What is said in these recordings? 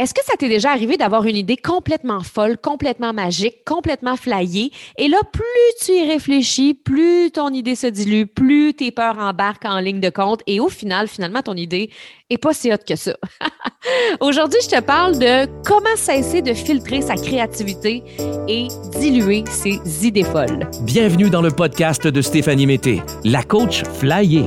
Est-ce que ça t'est déjà arrivé d'avoir une idée complètement folle, complètement magique, complètement flyée, et là, plus tu y réfléchis, plus ton idée se dilue, plus tes peurs embarquent en ligne de compte, et au final, finalement, ton idée est pas si haute que ça. Aujourd'hui, je te parle de comment cesser de filtrer sa créativité et diluer ses idées folles. Bienvenue dans le podcast de Stéphanie Mété, la coach flyée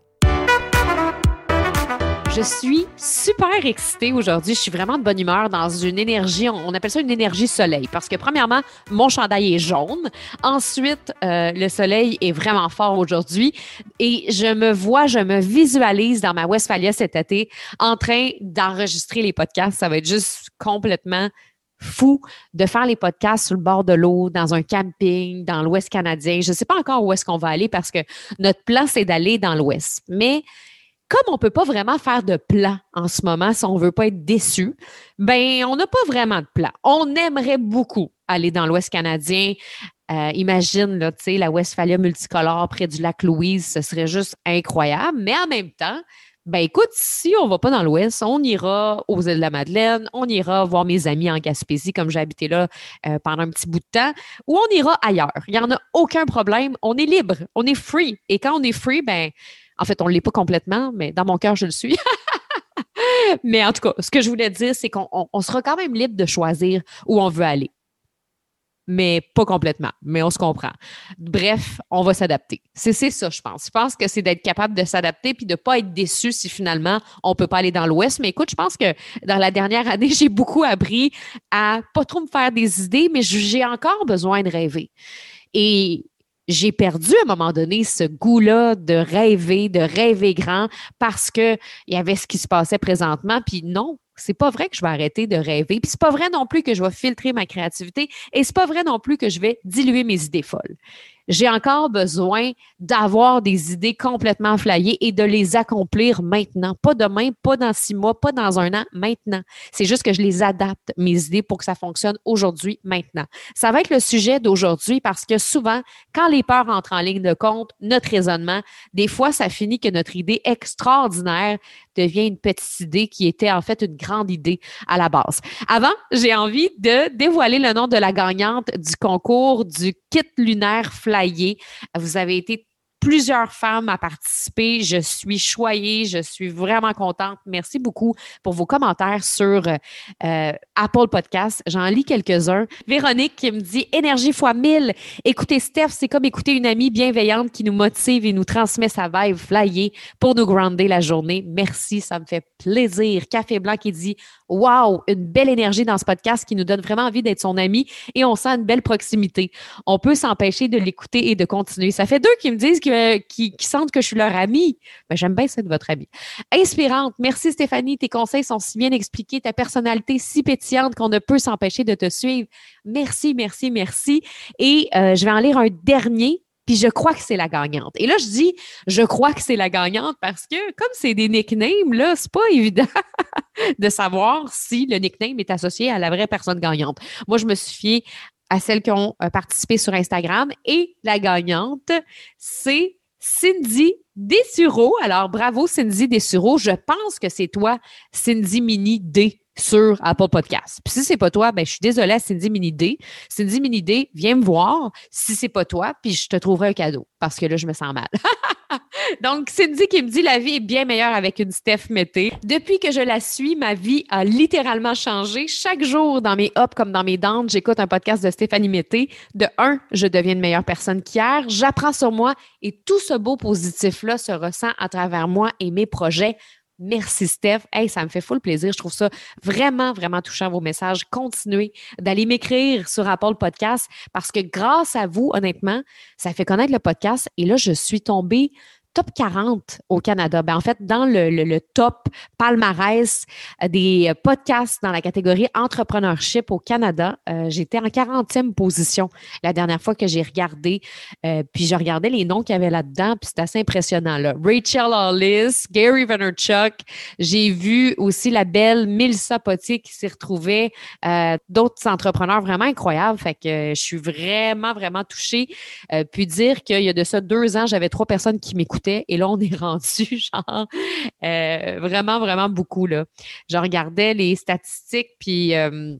Je suis super excitée aujourd'hui. Je suis vraiment de bonne humeur dans une énergie, on appelle ça une énergie soleil, parce que premièrement, mon chandail est jaune. Ensuite, euh, le soleil est vraiment fort aujourd'hui et je me vois, je me visualise dans ma Westphalia cet été en train d'enregistrer les podcasts. Ça va être juste complètement fou de faire les podcasts sur le bord de l'eau, dans un camping, dans l'Ouest canadien. Je ne sais pas encore où est-ce qu'on va aller parce que notre plan, c'est d'aller dans l'Ouest. Mais comme on ne peut pas vraiment faire de plan en ce moment si on ne veut pas être déçu, ben on n'a pas vraiment de plan. On aimerait beaucoup aller dans l'Ouest canadien. Euh, imagine, là, la Westphalia multicolore près du lac Louise, ce serait juste incroyable. Mais en même temps, ben écoute, si on va pas dans l'Ouest, on ira aux îles de la Madeleine, on ira voir mes amis en Gaspésie, comme j'ai habité là euh, pendant un petit bout de temps, ou on ira ailleurs. Il n'y en a aucun problème. On est libre, on est free. Et quand on est free, ben en fait, on ne l'est pas complètement, mais dans mon cœur, je le suis. mais en tout cas, ce que je voulais dire, c'est qu'on sera quand même libre de choisir où on veut aller. Mais pas complètement, mais on se comprend. Bref, on va s'adapter. C'est ça, je pense. Je pense que c'est d'être capable de s'adapter puis de ne pas être déçu si finalement on ne peut pas aller dans l'Ouest. Mais écoute, je pense que dans la dernière année, j'ai beaucoup appris à pas trop me faire des idées, mais j'ai encore besoin de rêver. Et j'ai perdu à un moment donné ce goût-là de rêver, de rêver grand parce qu'il y avait ce qui se passait présentement. Puis non, c'est pas vrai que je vais arrêter de rêver. Puis c'est pas vrai non plus que je vais filtrer ma créativité et c'est pas vrai non plus que je vais diluer mes idées folles j'ai encore besoin d'avoir des idées complètement flyées et de les accomplir maintenant. Pas demain, pas dans six mois, pas dans un an, maintenant. C'est juste que je les adapte, mes idées, pour que ça fonctionne aujourd'hui, maintenant. Ça va être le sujet d'aujourd'hui parce que souvent, quand les peurs entrent en ligne de compte, notre raisonnement, des fois, ça finit que notre idée extraordinaire devient une petite idée qui était en fait une grande idée à la base. Avant, j'ai envie de dévoiler le nom de la gagnante du concours du kit lunaire Vous avez été plusieurs femmes à participer. Je suis choyée, je suis vraiment contente. Merci beaucoup pour vos commentaires sur euh, Apple Podcast. J'en lis quelques-uns. Véronique qui me dit énergie fois 1000. Écoutez Steph, c'est comme écouter une amie bienveillante qui nous motive et nous transmet sa vibe flyée pour nous grounder la journée. Merci, ça me fait plaisir. Café Blanc qui dit Wow, une belle énergie dans ce podcast qui nous donne vraiment envie d'être son ami et on sent une belle proximité. On peut s'empêcher de l'écouter et de continuer. Ça fait deux qui me disent que qui, sentent que je suis leur amie. Ben, J'aime bien être votre amie. Inspirante. Merci Stéphanie. Tes conseils sont si bien expliqués. Ta personnalité si pétillante qu'on ne peut s'empêcher de te suivre. Merci, merci, merci. Et euh, je vais en lire un dernier puis je crois que c'est la gagnante. Et là, je dis, je crois que c'est la gagnante parce que comme c'est des nicknames, là, c'est pas évident de savoir si le nickname est associé à la vraie personne gagnante. Moi, je me suis fiée à celles qui ont euh, participé sur Instagram. Et la gagnante, c'est Cindy Dessureau. Alors, bravo Cindy Dessureau. Je pense que c'est toi, Cindy Mini D sur Apple Podcast. Puis si c'est pas toi, ben je suis désolée Cindy Mini D. Cindy Mini D, viens me voir si c'est pas toi, puis je te trouverai un cadeau parce que là je me sens mal. Donc Cindy qui me dit la vie est bien meilleure avec une Steph Mété. Depuis que je la suis, ma vie a littéralement changé. Chaque jour dans mes ups comme dans mes downs, j'écoute un podcast de Stéphanie Mété. De un, je deviens une meilleure personne qu'hier, j'apprends sur moi et tout ce beau positif là se ressent à travers moi et mes projets. Merci, Steph. Hey, ça me fait full plaisir. Je trouve ça vraiment, vraiment touchant, vos messages. Continuez d'aller m'écrire sur Apple Podcast parce que grâce à vous, honnêtement, ça fait connaître le podcast. Et là, je suis tombée top 40 au Canada. Ben, en fait, dans le, top palmarès euh, des podcasts dans la catégorie entrepreneurship au Canada, euh, j'étais en 40e position la dernière fois que j'ai regardé. Euh, puis je regardais les noms qu'il y avait là-dedans, puis c'était assez impressionnant. Là. Rachel Hollis, Gary Vaynerchuk. J'ai vu aussi la belle Melissa Potier qui s'y retrouvait, d'autres entrepreneurs vraiment incroyables. Fait que je suis vraiment, vraiment touchée. puis dire qu'il y a de ça deux ans, j'avais trois personnes qui m'écoutaient et là, on est rendu, genre, euh, vraiment, vraiment beaucoup. Là. Je regardais les statistiques, puis euh,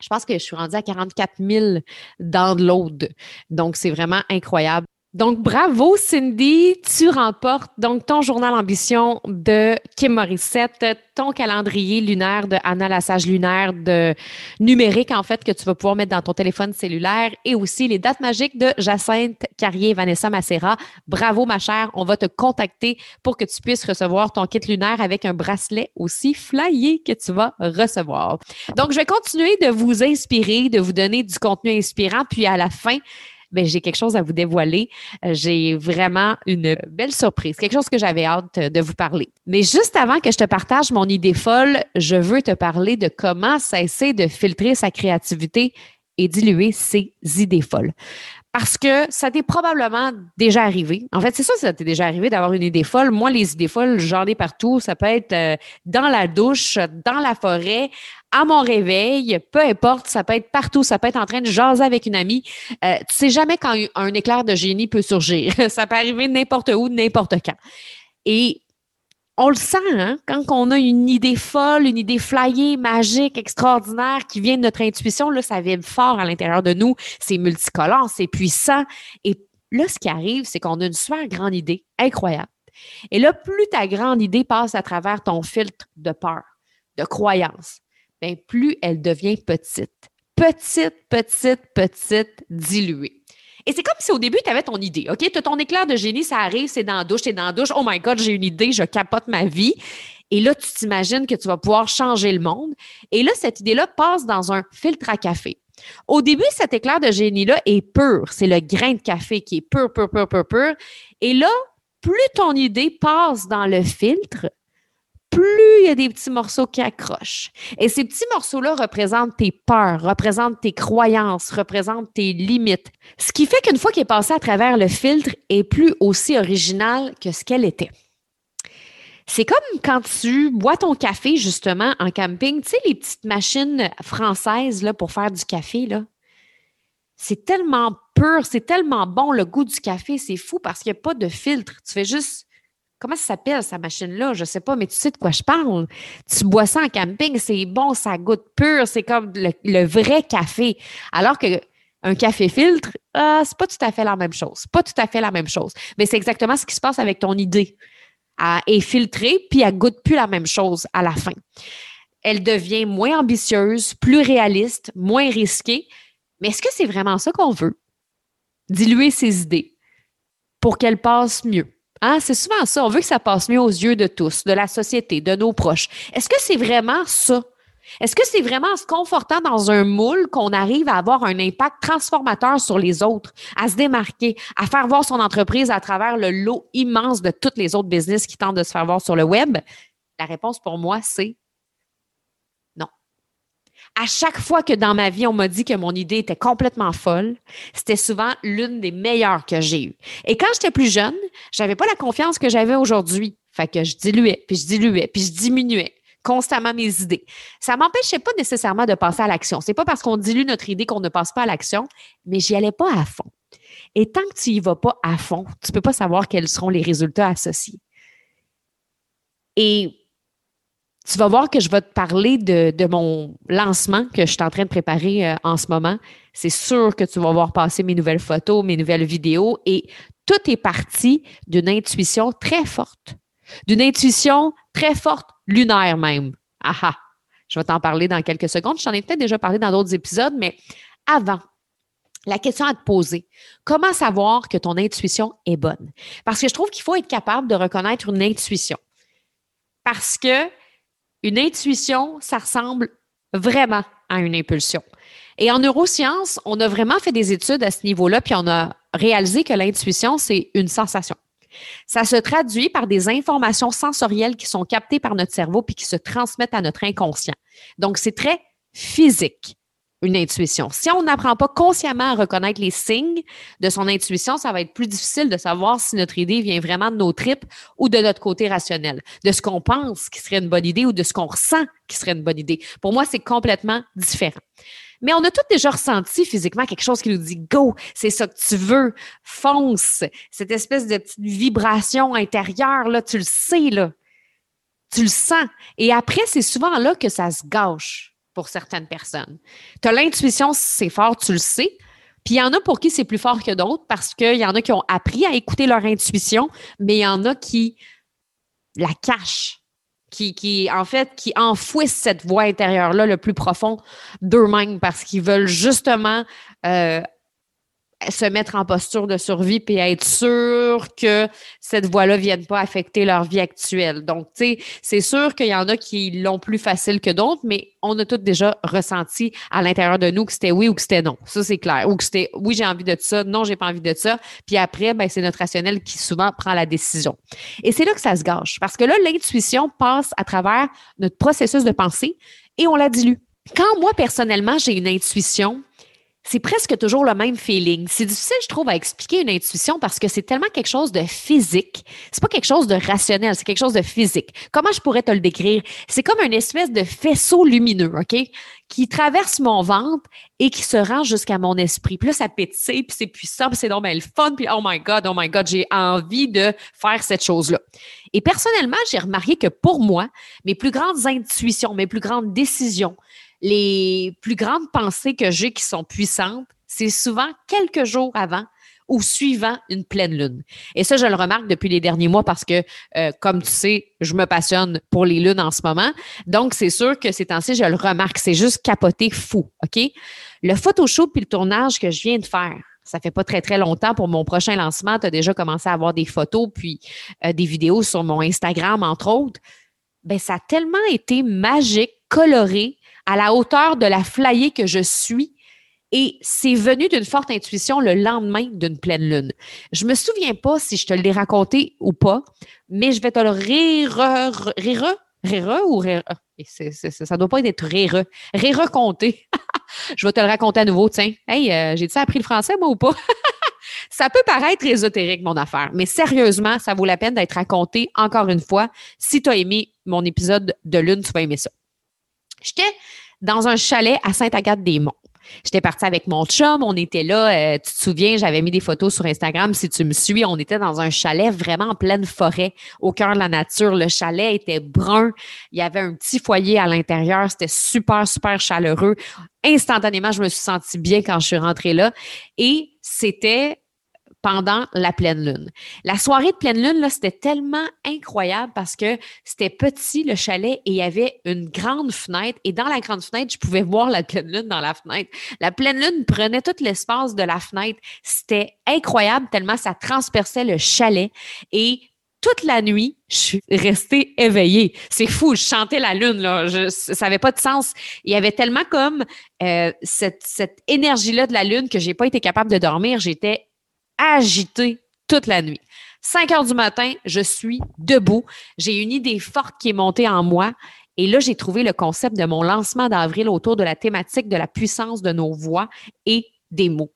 je pense que je suis rendue à 44 000 downloads. Donc, c'est vraiment incroyable. Donc, bravo Cindy, tu remportes donc ton journal ambition de Kim Morissette, ton calendrier lunaire de Anna la sage lunaire de numérique en fait que tu vas pouvoir mettre dans ton téléphone cellulaire et aussi les dates magiques de Jacinthe Carrier et Vanessa Macera. Bravo ma chère, on va te contacter pour que tu puisses recevoir ton kit lunaire avec un bracelet aussi flyé que tu vas recevoir. Donc, je vais continuer de vous inspirer, de vous donner du contenu inspirant puis à la fin ben, j'ai quelque chose à vous dévoiler. Euh, j'ai vraiment une belle surprise, quelque chose que j'avais hâte de vous parler. Mais juste avant que je te partage mon idée folle, je veux te parler de comment cesser de filtrer sa créativité et diluer ses idées folles. Parce que ça t'est probablement déjà arrivé. En fait, c'est ça, ça t'est déjà arrivé d'avoir une idée folle. Moi, les idées folles, j'en ai partout. Ça peut être euh, dans la douche, dans la forêt, à mon réveil, peu importe, ça peut être partout, ça peut être en train de jaser avec une amie. Euh, tu sais jamais quand un éclair de génie peut surgir. ça peut arriver n'importe où, n'importe quand. Et on le sent, hein, quand on a une idée folle, une idée flyée, magique, extraordinaire qui vient de notre intuition, là, ça vibre fort à l'intérieur de nous. C'est multicolore, c'est puissant. Et là, ce qui arrive, c'est qu'on a une super grande idée, incroyable. Et là, plus ta grande idée passe à travers ton filtre de peur, de croyance, bien, plus elle devient petite. Petite, petite, petite, diluée. Et c'est comme si au début, tu avais ton idée. OK? Tu as ton éclair de génie, ça arrive, c'est dans la douche, c'est dans la douche. Oh my God, j'ai une idée, je capote ma vie. Et là, tu t'imagines que tu vas pouvoir changer le monde. Et là, cette idée-là passe dans un filtre à café. Au début, cet éclair de génie-là est pur. C'est le grain de café qui est pur, pur, pur, pur, pur. Et là, plus ton idée passe dans le filtre, plus il y a des petits morceaux qui accrochent. Et ces petits morceaux-là représentent tes peurs, représentent tes croyances, représentent tes limites. Ce qui fait qu'une fois qu'il est passé à travers le filtre, est plus aussi original que ce qu'elle était. C'est comme quand tu bois ton café justement en camping, tu sais, les petites machines françaises pour faire du café, là. C'est tellement pur, c'est tellement bon le goût du café, c'est fou parce qu'il n'y a pas de filtre. Tu fais juste Comment ça s'appelle, sa machine-là? Je ne sais pas, mais tu sais de quoi je parle. Tu bois ça en camping, c'est bon, ça goûte pur, c'est comme le, vrai café. Alors que un café filtre, euh, c'est pas tout à fait la même chose. Pas tout à fait la même chose. Mais c'est exactement ce qui se passe avec ton idée. Elle est filtrée, puis elle goûte plus la même chose à la fin. Elle devient moins ambitieuse, plus réaliste, moins risquée. Mais est-ce que c'est vraiment ça qu'on veut? Diluer ses idées pour qu'elles passent mieux Hein, c'est souvent ça. On veut que ça passe mieux aux yeux de tous, de la société, de nos proches. Est-ce que c'est vraiment ça? Est-ce que c'est vraiment se confortant dans un moule qu'on arrive à avoir un impact transformateur sur les autres, à se démarquer, à faire voir son entreprise à travers le lot immense de toutes les autres business qui tentent de se faire voir sur le web? La réponse pour moi, c'est à chaque fois que dans ma vie, on m'a dit que mon idée était complètement folle, c'était souvent l'une des meilleures que j'ai eues. Et quand j'étais plus jeune, j'avais pas la confiance que j'avais aujourd'hui. Fait que je diluais, puis je diluais, puis je diminuais constamment mes idées. Ça m'empêchait pas nécessairement de passer à l'action. C'est pas parce qu'on dilue notre idée qu'on ne passe pas à l'action, mais j'y allais pas à fond. Et tant que tu y vas pas à fond, tu peux pas savoir quels seront les résultats associés. Et tu vas voir que je vais te parler de, mon lancement que je suis en train de préparer euh, en ce moment. C'est sûr que tu vas voir passer mes nouvelles photos, mes nouvelles vidéos et tout est parti d'une intuition très forte. D'une intuition très forte, lunaire même. Aha! Je vais t'en parler dans quelques secondes. Je t'en ai peut-être déjà parlé dans d'autres épisodes, mais avant, la question à te poser, comment savoir que ton intuition est bonne? Parce que je trouve qu'il faut être capable de reconnaître une intuition. Parce que une intuition, ça ressemble vraiment à une impulsion. Et en neurosciences, on a vraiment fait des études à ce niveau-là, puis on a réalisé que l'intuition, c'est une sensation. Ça se traduit par des informations sensorielles qui sont captées par notre cerveau puis qui se transmettent à notre inconscient. Donc, c'est très physique une intuition. Si on n'apprend pas consciemment à reconnaître les signes de son intuition, ça va être plus difficile de savoir si notre idée vient vraiment de nos tripes ou de notre côté rationnel, de ce qu'on pense qui serait une bonne idée ou de ce qu'on ressent qui serait une bonne idée. Pour moi, c'est complètement différent. Mais on a tous déjà ressenti physiquement quelque chose qui nous dit go, c'est ça que tu veux, fonce. Cette espèce de petite vibration intérieure, là, tu le sais, là. Tu le sens. Et après, c'est souvent là que ça se gâche pour certaines personnes. Tu as l'intuition, c'est fort, tu le sais. Puis il y en a pour qui c'est plus fort que d'autres parce qu'il y en a qui ont appris à écouter leur intuition, mais il y en a qui la cachent, qui, qui en fait, qui enfouissent cette voix intérieure-là le plus profond d'eux-mêmes parce qu'ils veulent justement euh, se mettre en posture de survie puis être sûr que cette voie-là ne vienne pas affecter leur vie actuelle. Donc, tu sais, c'est sûr qu'il y en a qui l'ont plus facile que d'autres, mais on a tous déjà ressenti à l'intérieur de nous que c'était oui ou que c'était non. Ça, c'est clair. Ou que c'était oui, j'ai envie de ça, non, j'ai pas envie de ça. Puis après, ben, c'est notre rationnel qui souvent prend la décision. Et c'est là que ça se gâche. Parce que là, l'intuition passe à travers notre processus de pensée et on la dilue. Quand moi, personnellement, j'ai une intuition, c'est presque toujours le même feeling. C'est difficile, je trouve, à expliquer une intuition parce que c'est tellement quelque chose de physique. C'est pas quelque chose de rationnel, c'est quelque chose de physique. Comment je pourrais te le décrire? C'est comme une espèce de faisceau lumineux, OK? Qui traverse mon ventre et qui se rend jusqu'à mon esprit. Puis là, ça puis c'est puissant, puis c'est donc le fun, puis oh my God, oh my God, j'ai envie de faire cette chose-là. Et personnellement, j'ai remarqué que pour moi, mes plus grandes intuitions, mes plus grandes décisions, les plus grandes pensées que j'ai qui sont puissantes, c'est souvent quelques jours avant ou suivant une pleine lune. Et ça, je le remarque depuis les derniers mois parce que, euh, comme tu sais, je me passionne pour les lunes en ce moment. Donc, c'est sûr que ces temps-ci, je le remarque. C'est juste capoté fou, OK? Le photoshoot puis le tournage que je viens de faire, ça fait pas très, très longtemps pour mon prochain lancement. Tu as déjà commencé à avoir des photos puis euh, des vidéos sur mon Instagram, entre autres. Ben, ça a tellement été magique, coloré, à la hauteur de la flyée que je suis. Et c'est venu d'une forte intuition le lendemain d'une pleine lune. Je me souviens pas si je te l'ai raconté ou pas, mais je vais te le rire, rire, rire ou rire. Ça doit pas rire, rire raconter. je vais te le raconter à nouveau, tiens. Hey, euh, j'ai-tu appris le français, moi, ou pas? ça peut paraître ésotérique, mon affaire, mais sérieusement, ça vaut la peine d'être raconté encore une fois. Si tu as aimé mon épisode de lune, tu vas aimer ça. J'étais dans un chalet à Sainte-Agathe-des-Monts. J'étais partie avec mon chum, on était là, euh, tu te souviens, j'avais mis des photos sur Instagram, si tu me suis, on était dans un chalet vraiment en pleine forêt, au cœur de la nature. Le chalet était brun, il y avait un petit foyer à l'intérieur, c'était super, super chaleureux. Instantanément, je me suis sentie bien quand je suis rentrée là et c'était pendant la pleine lune. La soirée de pleine lune, là, c'était tellement incroyable parce que c'était petit, le chalet, et il y avait une grande fenêtre. Et dans la grande fenêtre, je pouvais voir la pleine lune dans la fenêtre. La pleine lune prenait tout l'espace de la fenêtre. C'était incroyable tellement ça transperçait le chalet. Et toute la nuit, je suis restée éveillée. C'est fou, je chantais la lune, là. Je, ça n'avait pas de sens. Il y avait tellement comme euh, cette, énergie-là de la lune que j'ai pas été capable de dormir. J'étais agité toute la nuit. 5 heures du matin, je suis debout. J'ai une idée forte qui est montée en moi. Et là, j'ai trouvé le concept de mon lancement d'avril autour de la thématique de la puissance de nos voix et des mots.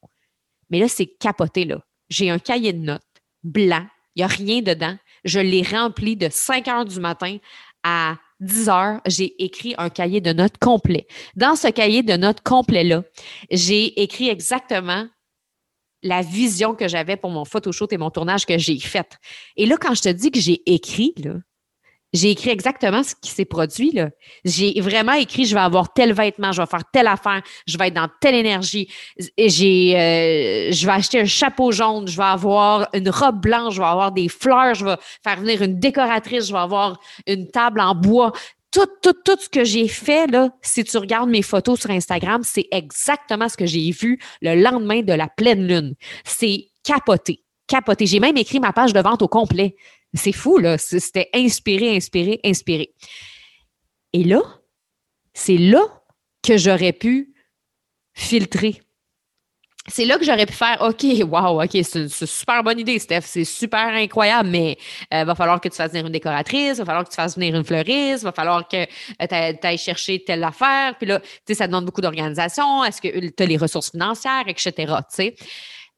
Mais là, c'est capoté, là. J'ai un cahier de notes blanc. Il n'y a rien dedans. Je l'ai rempli de 5 heures du matin à 10 heures. J'ai écrit un cahier de notes complet. Dans ce cahier de notes complet-là, j'ai écrit exactement la vision que j'avais pour mon photoshoot et mon tournage que j'ai fait. Et là, quand je te dis que j'ai écrit, j'ai écrit exactement ce qui s'est produit. J'ai vraiment écrit, je vais avoir tel vêtement, je vais faire telle affaire, je vais être dans telle énergie. J'ai, euh, je vais acheter un chapeau jaune, je vais avoir une robe blanche, je vais avoir des fleurs, je vais faire venir une décoratrice, je vais avoir une table en bois tout, tout, tout ce que j'ai fait, là, si tu regardes mes photos sur Instagram, c'est exactement ce que j'ai vu le lendemain de la pleine lune. C'est capoté, capoté. J'ai même écrit ma page de vente au complet. C'est fou, là. C'était inspiré, inspiré, inspiré. Et là, c'est là que j'aurais pu filtrer. C'est là que j'aurais pu faire OK, wow, OK, c'est une, super bonne idée, Steph, c'est super incroyable, mais il euh, va falloir que tu fasses venir une décoratrice, va falloir que tu fasses venir une fleuriste, va falloir que euh, tu ailles chercher telle affaire. Puis là, tu sais, ça demande beaucoup d'organisation. Est-ce que tu as les ressources financières, etc. Tu sais.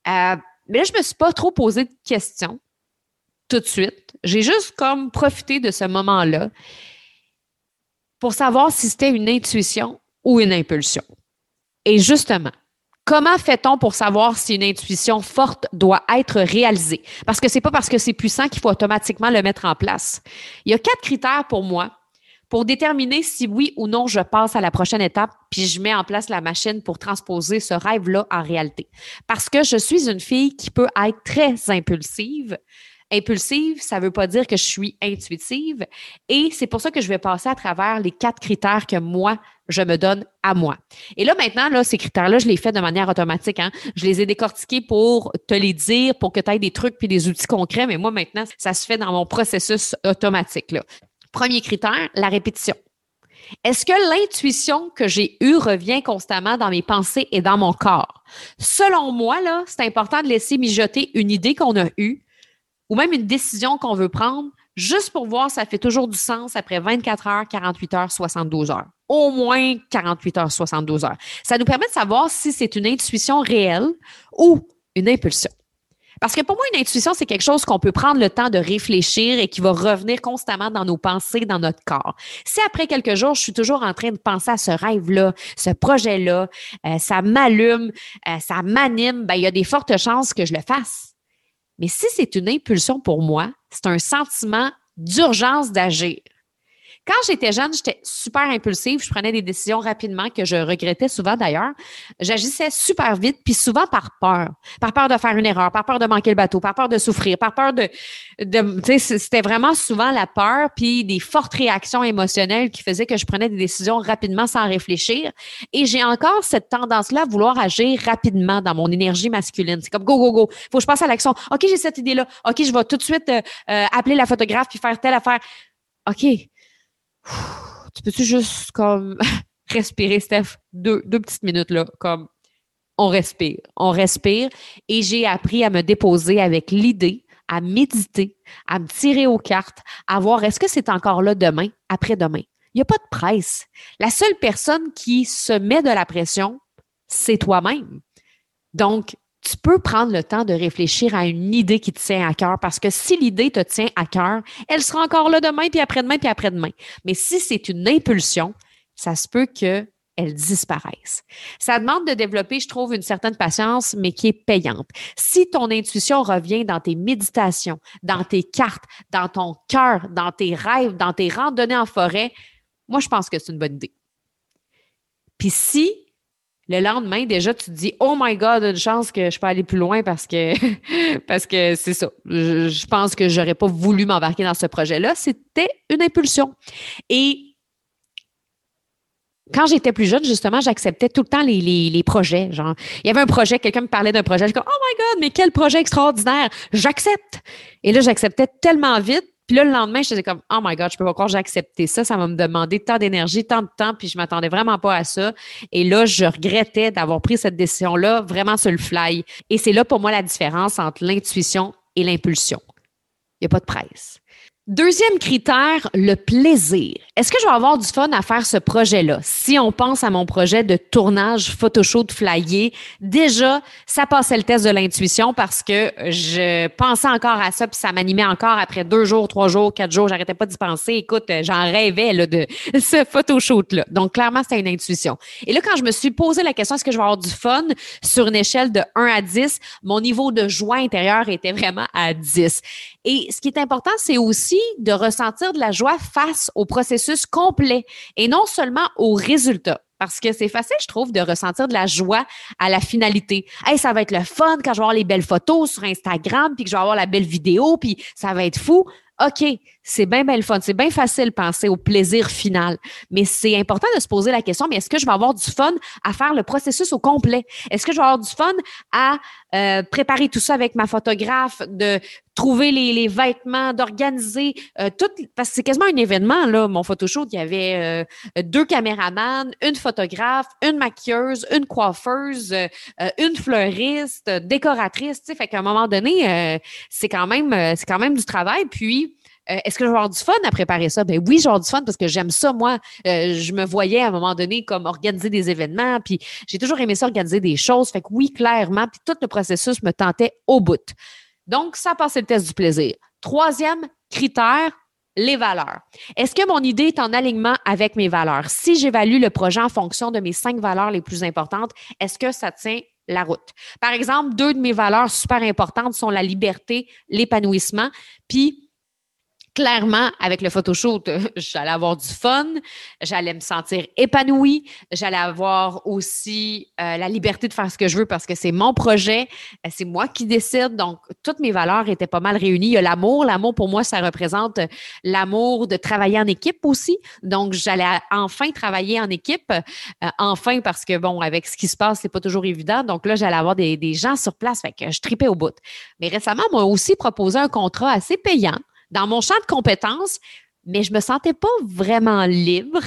Euh, mais là, je me suis pas trop posé de questions tout de suite. J'ai juste comme profité de ce moment-là pour savoir si c'était une intuition ou une impulsion. Et justement, Comment fait-on pour savoir si une intuition forte doit être réalisée? Parce que c'est pas parce que c'est puissant qu'il faut automatiquement le mettre en place. Il y a quatre critères pour moi pour déterminer si oui ou non je passe à la prochaine étape, puis je mets en place la machine pour transposer ce rêve-là en réalité. Parce que je suis une fille qui peut être très impulsive, Impulsive, ça ne veut pas dire que je suis intuitive. Et c'est pour ça que je vais passer à travers les quatre critères que moi, je me donne à moi. Et là, maintenant, là, ces critères-là, je les fais de manière automatique. Hein. Je les ai décortiqués pour te les dire, pour que tu aies des trucs puis des outils concrets. Mais moi, maintenant, ça se fait dans mon processus automatique. Premier critère, la répétition. Est-ce que l'intuition que j'ai eue revient constamment dans mes pensées et dans mon corps? Selon moi, c'est important de laisser mijoter une idée qu'on a eue ou même une décision qu'on veut prendre, juste pour voir ça fait toujours du sens après 24 heures, 48 heures, 72 heures. Au moins 48 heures, 72 heures. Ça nous permet de savoir si c'est une intuition réelle ou une impulsion. Parce que pour moi, une intuition, c'est quelque chose qu'on peut prendre le temps de réfléchir et qui va revenir constamment dans nos pensées, dans notre corps. Si après quelques jours, je suis toujours en train de penser à ce rêve-là, ce projet-là, euh, ça m'allume, euh, ça m'anime, ben, il y a des fortes chances que je le fasse. Mais si c'est une impulsion pour moi, c'est un sentiment d'urgence d'agir. Quand j'étais jeune, j'étais super impulsive. Je prenais des décisions rapidement que je regrettais souvent d'ailleurs. J'agissais super vite, puis souvent par peur. Par peur de faire une erreur, par peur de manquer le bateau, par peur de souffrir, par peur de. de tu sais, c'était vraiment souvent la peur, puis des fortes réactions émotionnelles qui faisaient que je prenais des décisions rapidement sans réfléchir. Et j'ai encore cette tendance-là à vouloir agir rapidement dans mon énergie masculine. C'est comme go, go, go. Faut que je passe à l'action. OK, j'ai cette idée-là. OK, je vais tout de suite euh, euh, appeler la photographe puis faire telle affaire. OK, tu peux-tu juste comme respirer, Steph? Deux, deux petites minutes là, comme on respire, on respire. Et j'ai appris à me déposer avec l'idée, à méditer, à me tirer aux cartes, à voir est-ce que c'est encore là demain, après-demain. Il n'y a pas de presse. La seule personne qui se met de la pression, c'est toi-même. Donc, tu peux prendre le temps de réfléchir à une idée qui te tient à cœur parce que si l'idée te tient à cœur, elle sera encore là demain, puis après-demain, puis après-demain. Mais si c'est une impulsion, ça se peut que elle disparaisse. Ça demande de développer, je trouve, une certaine patience, mais qui est payante. Si ton intuition revient dans tes méditations, dans tes cartes, dans ton cœur, dans tes rêves, dans tes randonnées en forêt, moi, je pense que c'est une bonne idée. Puis si le lendemain, déjà, tu te dis, oh my God, une chance que je peux aller plus loin parce que, c'est ça. Je, pense que j'aurais pas voulu m'embarquer dans ce projet-là. C'était une impulsion. Et quand j'étais plus jeune, justement, j'acceptais tout le temps les, les, projets. Genre, il y avait un projet, quelqu'un me parlait d'un projet, je dis, oh my God, mais quel projet extraordinaire! J'accepte! Et là, j'acceptais tellement vite puis là, le lendemain, je disais comme, oh my God, je peux pas croire j'ai accepté ça. Ça va me demander tant d'énergie, tant de temps, puis je m'attendais vraiment pas à ça. Et là, je regrettais d'avoir pris cette décision-là vraiment sur le fly. Et c'est là pour moi la différence entre l'intuition et l'impulsion. Il n'y a pas de presse. Deuxième critère, le plaisir. Est-ce que je vais avoir du fun à faire ce projet-là? Si on pense à mon projet de tournage photoshoot flyer, déjà, ça passait le test de l'intuition parce que je pensais encore à ça, puis ça m'animait encore après deux jours, trois jours, quatre jours. J'arrêtais pas d'y penser. Écoute, j'en rêvais là, de ce photoshoot-là. Donc, clairement, c'était une intuition. Et là, quand je me suis posé la question, est-ce que je vais avoir du fun sur une échelle de 1 à 10, mon niveau de joie intérieure était vraiment à 10. Et ce qui est important, c'est aussi de ressentir de la joie face au processus complet et non seulement au résultat. Parce que c'est facile, je trouve, de ressentir de la joie à la finalité. Hey, ça va être le fun quand je vais avoir les belles photos sur Instagram, puis que je vais avoir la belle vidéo, puis ça va être fou. OK, c'est bien, bien le fun. C'est bien facile de penser au plaisir final. Mais c'est important de se poser la question, mais est-ce que je vais avoir du fun à faire le processus au complet? Est-ce que je vais avoir du fun à euh, préparer tout ça avec ma photographe, de trouver les, vêtements, d'organiser euh, tout, parce que c'est quasiment un événement, là, mon photoshoot. Il y avait euh, deux caméramans, une photographe une maquilleuse, une coiffeuse, une fleuriste, décoratrice. Fait qu'à un moment donné, c'est quand même, quand même du travail. Puis est-ce que je vais avoir du fun à préparer ça? Ben oui, je vais avoir du fun parce que j'aime ça. Moi, je me voyais à un moment donné comme organiser des événements, puis j'ai toujours aimé ça, organiser des choses. Fait que oui, clairement, puis tout le processus me tentait au bout. Donc, ça passe le test du plaisir. Troisième critère, les valeurs. Est-ce que mon idée est en alignement avec mes valeurs? Si j'évalue le projet en fonction de mes cinq valeurs les plus importantes, est-ce que ça tient la route? Par exemple, deux de mes valeurs super importantes sont la liberté, l'épanouissement, puis clairement, avec le photoshoot, j'allais avoir du fun, j'allais me sentir épanouie, j'allais avoir aussi euh, la liberté de faire ce que je veux parce que c'est mon projet, euh, c'est moi qui décide. Donc, toutes mes valeurs étaient pas mal réunies. Il y a l'amour. L'amour, pour moi, ça représente l'amour de travailler en équipe aussi. Donc, j'allais enfin travailler en équipe. Euh, enfin, parce que, bon, avec ce qui se passe, c'est pas toujours évident. Donc là, j'allais avoir des, des gens sur place. Fait que je tripais au bout. Mais récemment, on m'a aussi proposé un contrat assez payant dans mon champ de compétences, mais je me sentais pas vraiment libre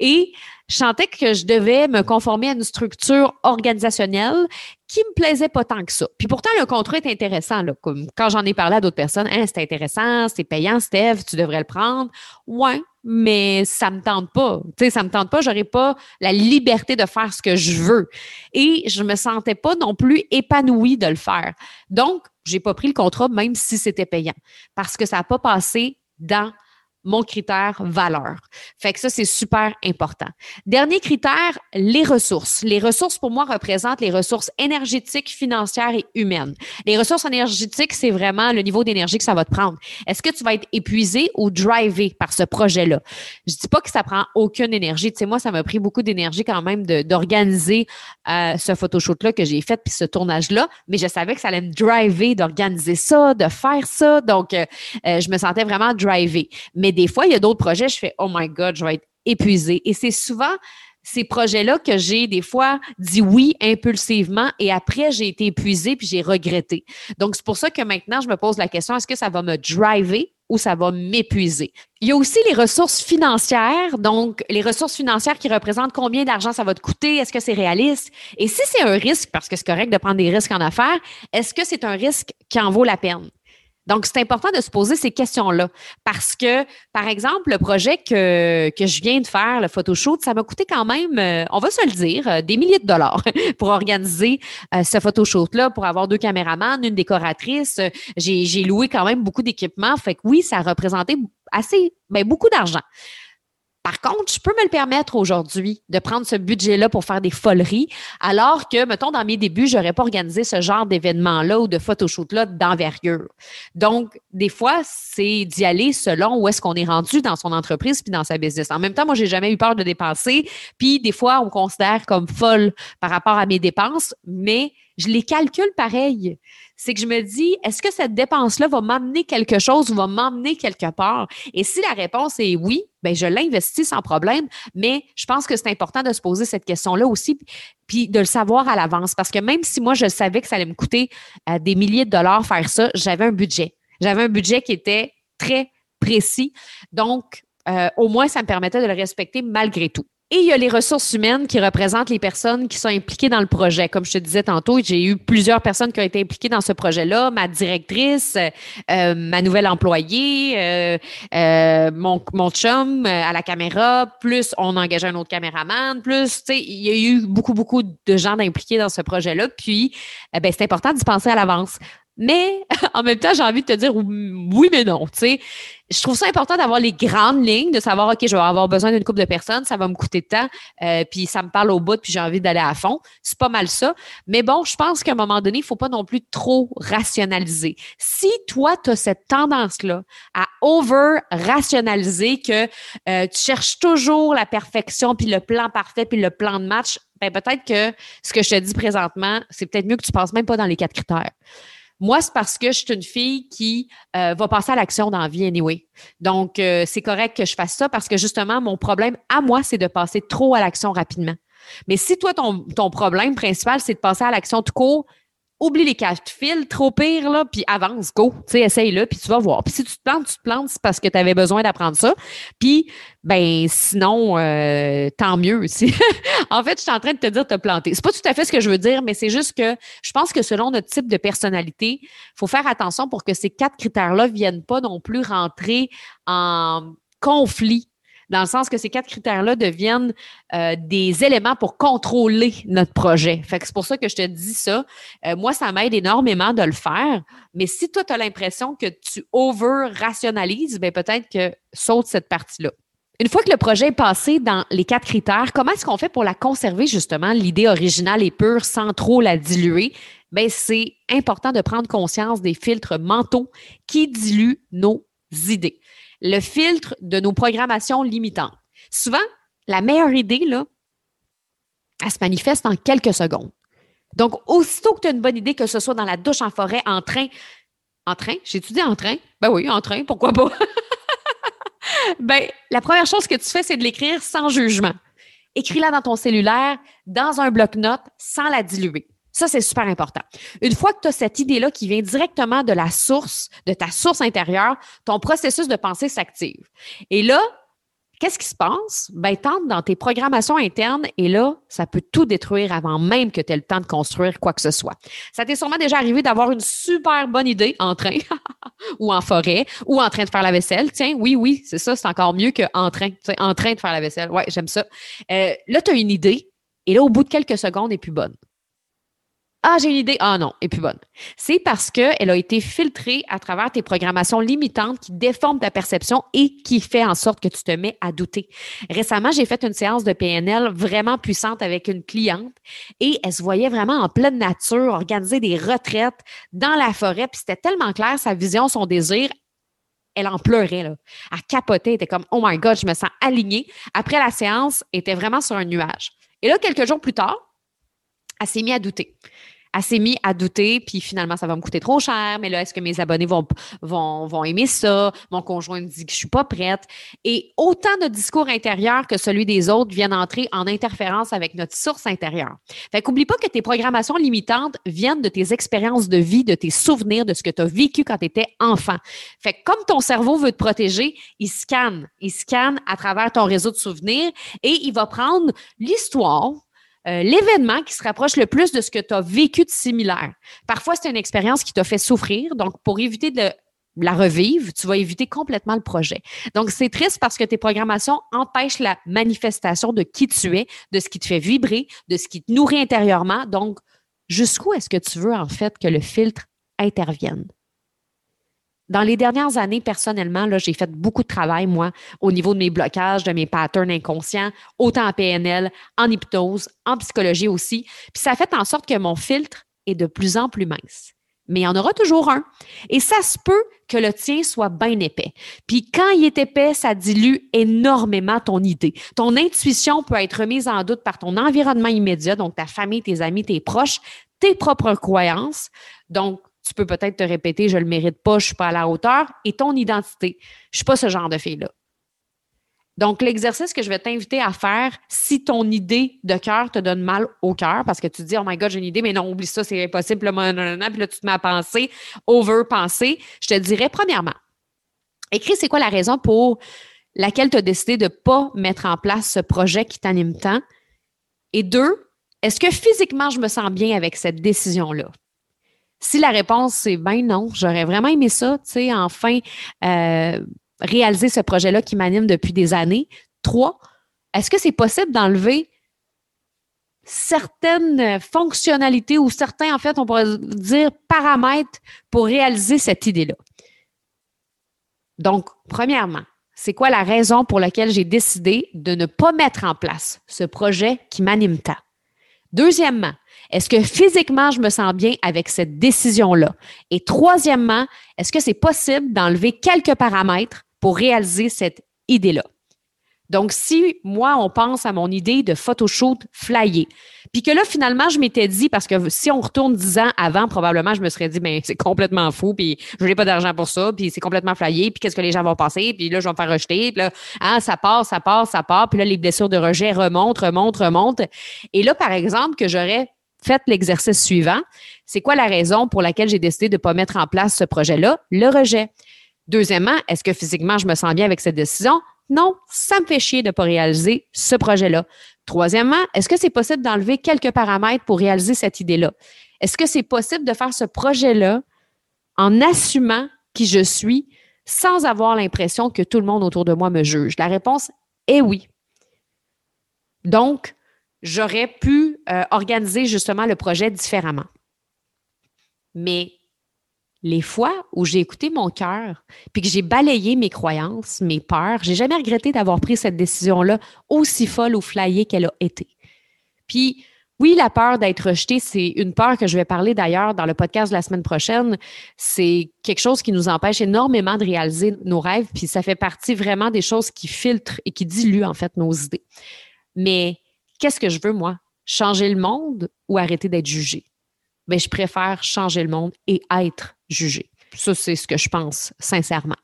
et je sentais que je devais me conformer à une structure organisationnelle qui me plaisait pas tant que ça. Puis pourtant, le contrat est intéressant. Comme quand j'en ai parlé à d'autres personnes, hein, c'est intéressant, c'est payant, Steve, tu devrais le prendre. Ouais, mais ça me tente pas. Tu sais, ça me tente pas, j'aurais pas la liberté de faire ce que je veux. Et je me sentais pas non plus épanouie de le faire. Donc, j'ai pas pris le contrat même si c'était payant parce que ça n'a pas passé dans mon critère valeur. Fait que ça, c'est super important. Dernier critère, les ressources. Les ressources, pour moi, représentent les ressources énergétiques, financières et humaines. Les ressources énergétiques, c'est vraiment le niveau d'énergie que ça va te prendre. Est-ce que tu vas être épuisé ou drivé par ce projet-là? Je dis pas que ça prend aucune énergie. Tu sais, moi, ça m'a pris beaucoup d'énergie quand même d'organiser euh, ce photoshoot-là que j'ai fait puis ce tournage-là, mais je savais que ça allait me driver d'organiser ça, de faire ça. Donc, euh, euh, je me sentais vraiment drivé. Mais des fois, il y a d'autres projets, je fais Oh my God, je vais être épuisée. Et c'est souvent ces projets-là que j'ai des fois dit oui impulsivement et après j'ai été épuisée puis j'ai regretté. Donc c'est pour ça que maintenant je me pose la question est-ce que ça va me driver ou ça va m'épuiser? Il y a aussi les ressources financières, donc les ressources financières qui représentent combien d'argent ça va te coûter, est-ce que c'est réaliste? Et si c'est un risque parce que c'est correct de prendre des risques en affaires, est-ce que c'est un risque qui en vaut la peine? Donc, c'est important de se poser ces questions-là parce que, par exemple, le projet que, que je viens de faire, le photoshoot, ça m'a coûté quand même, euh, on va se le dire, euh, des milliers de dollars pour organiser euh, ce photoshoot-là, pour avoir deux caméramans, une décoratrice. J'ai loué quand même beaucoup d'équipements. Fait que oui, ça a représenté assez, ben, beaucoup d'argent. Par contre, je peux me le permettre aujourd'hui de prendre ce budget-là pour faire des foleries, alors que, mettons, dans mes débuts, j'aurais pas organisé ce genre d'événement-là ou de photoshoot-là d'envergure. Donc, des fois, c'est d'y aller selon où est-ce qu'on est rendu dans son entreprise puis dans sa business. En même temps, moi, j'ai jamais eu peur de dépenser, puis des fois, on me considère comme folle par rapport à mes dépenses, mais je les calcule pareil. C'est que je me dis, est-ce que cette dépense-là va m'amener quelque chose ou va m'emmener quelque part? Et si la réponse est oui, ben je l'investis sans problème, mais je pense que c'est important de se poser cette question-là aussi, puis de le savoir à l'avance. Parce que même si moi, je savais que ça allait me coûter euh, des milliers de dollars faire ça, j'avais un budget. J'avais un budget qui était très précis. Donc, euh, au moins, ça me permettait de le respecter malgré tout. Et il y a les ressources humaines qui représentent les personnes qui sont impliquées dans le projet. Comme je te disais tantôt, j'ai eu plusieurs personnes qui ont été impliquées dans ce projet-là. Ma directrice, euh, ma nouvelle employée, euh, euh, mon, mon chum à la caméra, plus on engagé un autre caméraman, plus, tu sais, il y a eu beaucoup, beaucoup de gens impliqués dans ce projet-là. Puis, ben, c'est important d'y penser à l'avance. Mais en même temps, j'ai envie de te dire oui, mais non. Tu sais, je trouve ça important d'avoir les grandes lignes, de savoir, OK, je vais avoir besoin d'une couple de personnes, ça va me coûter de temps, euh, puis ça me parle au bout, puis j'ai envie d'aller à fond. C'est pas mal ça. Mais bon, je pense qu'à un moment donné, il faut pas non plus trop rationaliser. Si toi, tu as cette tendance-là à over-rationaliser, que euh, tu cherches toujours la perfection, puis le plan parfait, puis le plan de match, ben peut-être que ce que je te dis présentement, c'est peut-être mieux que tu passes même pas dans les quatre critères. Moi, c'est parce que je suis une fille qui euh, va passer à l'action dans la vie anyway. Donc, euh, c'est correct que je fasse ça parce que justement, mon problème à moi, c'est de passer trop à l'action rapidement. Mais si toi, ton, ton problème principal, c'est de passer à l'action tout court, oublie les quatre filtres, au pire, là, puis avance, go, tu sais, essaye-le, puis tu vas voir. Puis si tu te plantes, tu te plantes, c'est parce que tu avais besoin d'apprendre ça. Puis, ben, sinon, euh, tant mieux. en fait, je suis en train de te dire de te planter. C'est pas tout à fait ce que je veux dire, mais c'est juste que je pense que selon notre type de personnalité, il faut faire attention pour que ces quatre critères-là viennent pas non plus rentrer en conflit dans le sens que ces quatre critères-là deviennent euh, des éléments pour contrôler notre projet. Fait que c'est pour ça que je te dis ça. Euh, moi, ça m'aide énormément de le faire. Mais si toi, tu as l'impression que tu over-rationalises, ben peut-être que saute cette partie-là. Une fois que le projet est passé dans les quatre critères, comment est-ce qu'on fait pour la conserver, justement, l'idée originale et pure sans trop la diluer? Bien, c'est important de prendre conscience des filtres mentaux qui diluent nos idées le filtre de nos programmations limitantes. Souvent, la meilleure idée, là, elle se manifeste en quelques secondes. Donc, aussitôt que tu as une bonne idée, que ce soit dans la douche, en forêt, en train, en train, j'ai étudié en train? Ben oui, en train, pourquoi pas? ben, la première chose que tu fais, c'est de l'écrire sans jugement. Écris-la dans ton cellulaire, dans un bloc-notes, sans la diluer. Ça, c'est super important. Une fois que tu as cette idée-là qui vient directement de la source, de ta source intérieure, ton processus de pensée s'active. Et là, qu'est-ce qui se passe? Ben, tente dans tes programmations internes et là, ça peut tout détruire avant même que tu aies le temps de construire quoi que ce soit. Ça t'est sûrement déjà arrivé d'avoir une super bonne idée en train ou en forêt ou en train de faire la vaisselle. Tiens, oui, oui, c'est ça, c'est encore mieux qu'en train, en train de faire la vaisselle. Ouais, j'aime ça. Euh, là, tu as une idée et là, au bout de quelques secondes, elle n'est plus bonne. Ah, j'ai une idée. Ah non, et plus bonne. C'est parce qu'elle a été filtrée à travers tes programmations limitantes qui déforment ta perception et qui fait en sorte que tu te mets à douter. Récemment, j'ai fait une séance de PNL vraiment puissante avec une cliente et elle se voyait vraiment en pleine nature, organiser des retraites dans la forêt. Puis c'était tellement clair, sa vision, son désir. Elle en pleurait, là. Elle capotait, elle était comme, oh my God, je me sens alignée. Après la séance, elle était vraiment sur un nuage. Et là, quelques jours plus tard, elle s'est mise à douter elle s'est mise à douter, puis finalement, ça va me coûter trop cher, mais là, est-ce que mes abonnés vont, vont, vont aimer ça? Mon conjoint me dit que je suis pas prête. Et autant de discours intérieurs que celui des autres viennent entrer en interférence avec notre source intérieure. Fait qu'oublie pas que tes programmations limitantes viennent de tes expériences de vie, de tes souvenirs, de ce que tu as vécu quand tu étais enfant. Fait que comme ton cerveau veut te protéger, il scanne. Il scanne à travers ton réseau de souvenirs et il va prendre l'histoire, euh, l'événement qui se rapproche le plus de ce que tu as vécu de similaire. Parfois, c'est une expérience qui t'a fait souffrir. Donc, pour éviter de la revivre, tu vas éviter complètement le projet. Donc, c'est triste parce que tes programmations empêchent la manifestation de qui tu es, de ce qui te fait vibrer, de ce qui te nourrit intérieurement. Donc, jusqu'où est-ce que tu veux en fait que le filtre intervienne? Dans les dernières années, personnellement, j'ai fait beaucoup de travail, moi, au niveau de mes blocages, de mes patterns inconscients, autant en PNL, en hypnose, en psychologie aussi. Puis ça fait en sorte que mon filtre est de plus en plus mince. Mais il y en aura toujours un. Et ça se peut que le tien soit bien épais. Puis quand il est épais, ça dilue énormément ton idée. Ton intuition peut être remise en doute par ton environnement immédiat, donc ta famille, tes amis, tes proches, tes propres croyances. Donc, tu peux peut-être te répéter je le mérite pas, je suis pas à la hauteur et ton identité. Je suis pas ce genre de fille-là. Donc, l'exercice que je vais t'inviter à faire, si ton idée de cœur te donne mal au cœur, parce que tu te dis, oh my God, j'ai une idée, mais non, oublie ça, c'est impossible, puis là, tu te mets à penser, over-penser, je te dirais, premièrement, écris c'est quoi la raison pour laquelle tu as décidé de pas mettre en place ce projet qui t'anime tant? Et deux, est-ce que physiquement, je me sens bien avec cette décision-là? Si la réponse c'est ben non, j'aurais vraiment aimé ça, tu sais, enfin euh, réaliser ce projet-là qui m'anime depuis des années. Trois, est-ce que c'est possible d'enlever certaines fonctionnalités ou certains, en fait, on pourrait dire paramètres pour réaliser cette idée-là? Donc, premièrement, c'est quoi la raison pour laquelle j'ai décidé de ne pas mettre en place ce projet qui m'anime tant? Deuxièmement, est-ce que physiquement, je me sens bien avec cette décision-là? Et troisièmement, est-ce que c'est possible d'enlever quelques paramètres pour réaliser cette idée-là? Donc, si moi, on pense à mon idée de photoshoot flyé, puis que là, finalement, je m'étais dit, parce que si on retourne dix ans avant, probablement, je me serais dit, ben, c'est complètement fou, puis je n'ai pas d'argent pour ça, puis c'est complètement flyé, puis qu'est-ce que les gens vont penser, puis là, je vais me faire rejeter, puis là, ah, ça part, ça part, ça part, puis là, les blessures de rejet remontent, remontent, remontent. Et là, par exemple, que j'aurais faites l'exercice suivant. C'est quoi la raison pour laquelle j'ai décidé de ne pas mettre en place ce projet-là? Le rejet. Deuxièmement, est-ce que physiquement je me sens bien avec cette décision? Non, ça me fait chier de ne pas réaliser ce projet-là. Troisièmement, est-ce que c'est possible d'enlever quelques paramètres pour réaliser cette idée-là? Est-ce que c'est possible de faire ce projet-là en assumant qui je suis sans avoir l'impression que tout le monde autour de moi me juge? La réponse est oui. Donc, j'aurais pu euh, organiser justement le projet différemment. Mais les fois où j'ai écouté mon cœur, puis que j'ai balayé mes croyances, mes peurs, j'ai jamais regretté d'avoir pris cette décision-là, aussi folle ou flyée qu'elle a été. Puis, oui, la peur d'être rejeté, c'est une peur que je vais parler d'ailleurs dans le podcast de la semaine prochaine. C'est quelque chose qui nous empêche énormément de réaliser nos rêves, puis ça fait partie vraiment des choses qui filtrent et qui diluent en fait nos idées. Mais qu'est-ce que je veux, moi? Changer le monde ou arrêter d'être jugé? Bien, je préfère changer le monde et être jugé. Ça, c'est ce que je pense, sincèrement.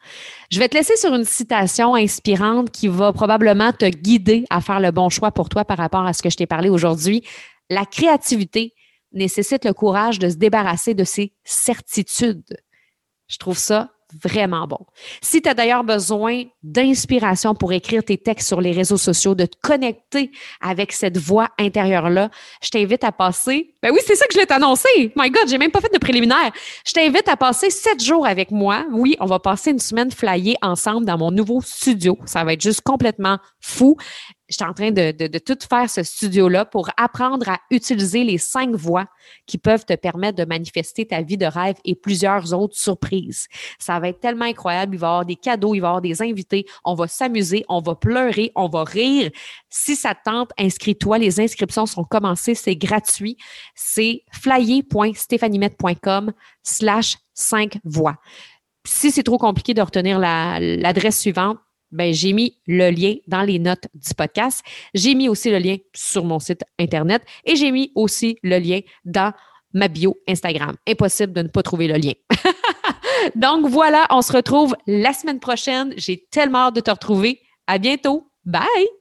Je vais te laisser sur une citation inspirante qui va probablement te guider à faire le bon choix pour toi par rapport à ce que je t'ai parlé aujourd'hui. La créativité nécessite le courage de se débarrasser de ses certitudes. Je trouve ça vraiment bon. Si tu as d'ailleurs besoin d'inspiration pour écrire tes textes sur les réseaux sociaux, de te connecter avec cette voix intérieure-là, je t'invite à passer. Ben oui, c'est ça que je l'ai annoncé. My God, j'ai même pas fait de préliminaire. Je t'invite à passer sept jours avec moi. Oui, on va passer une semaine flyée ensemble dans mon nouveau studio. Ça va être juste complètement fou j'étais en train de, de, tout faire ce studio-là pour apprendre à utiliser les cinq voies qui peuvent te permettre de manifester ta vie de rêve et plusieurs autres surprises. Ça va être tellement incroyable. Il va y avoir des cadeaux, il va y avoir des invités. On va s'amuser, on va pleurer, on va rire. Si ça te tente, inscris-toi. Les inscriptions sont commencées. C'est gratuit. C'est flyer.stéphaniemet.com slash 5 voix. Si c'est trop compliqué de retenir l'adresse suivante, ben, j'ai mis le lien dans les notes du podcast. J'ai mis aussi le lien sur mon site Internet et j'ai mis aussi le lien dans ma bio Instagram. Impossible de ne pas trouver le lien. Donc voilà, on se retrouve la semaine prochaine. J'ai tellement hâte de te retrouver. À bientôt. Bye!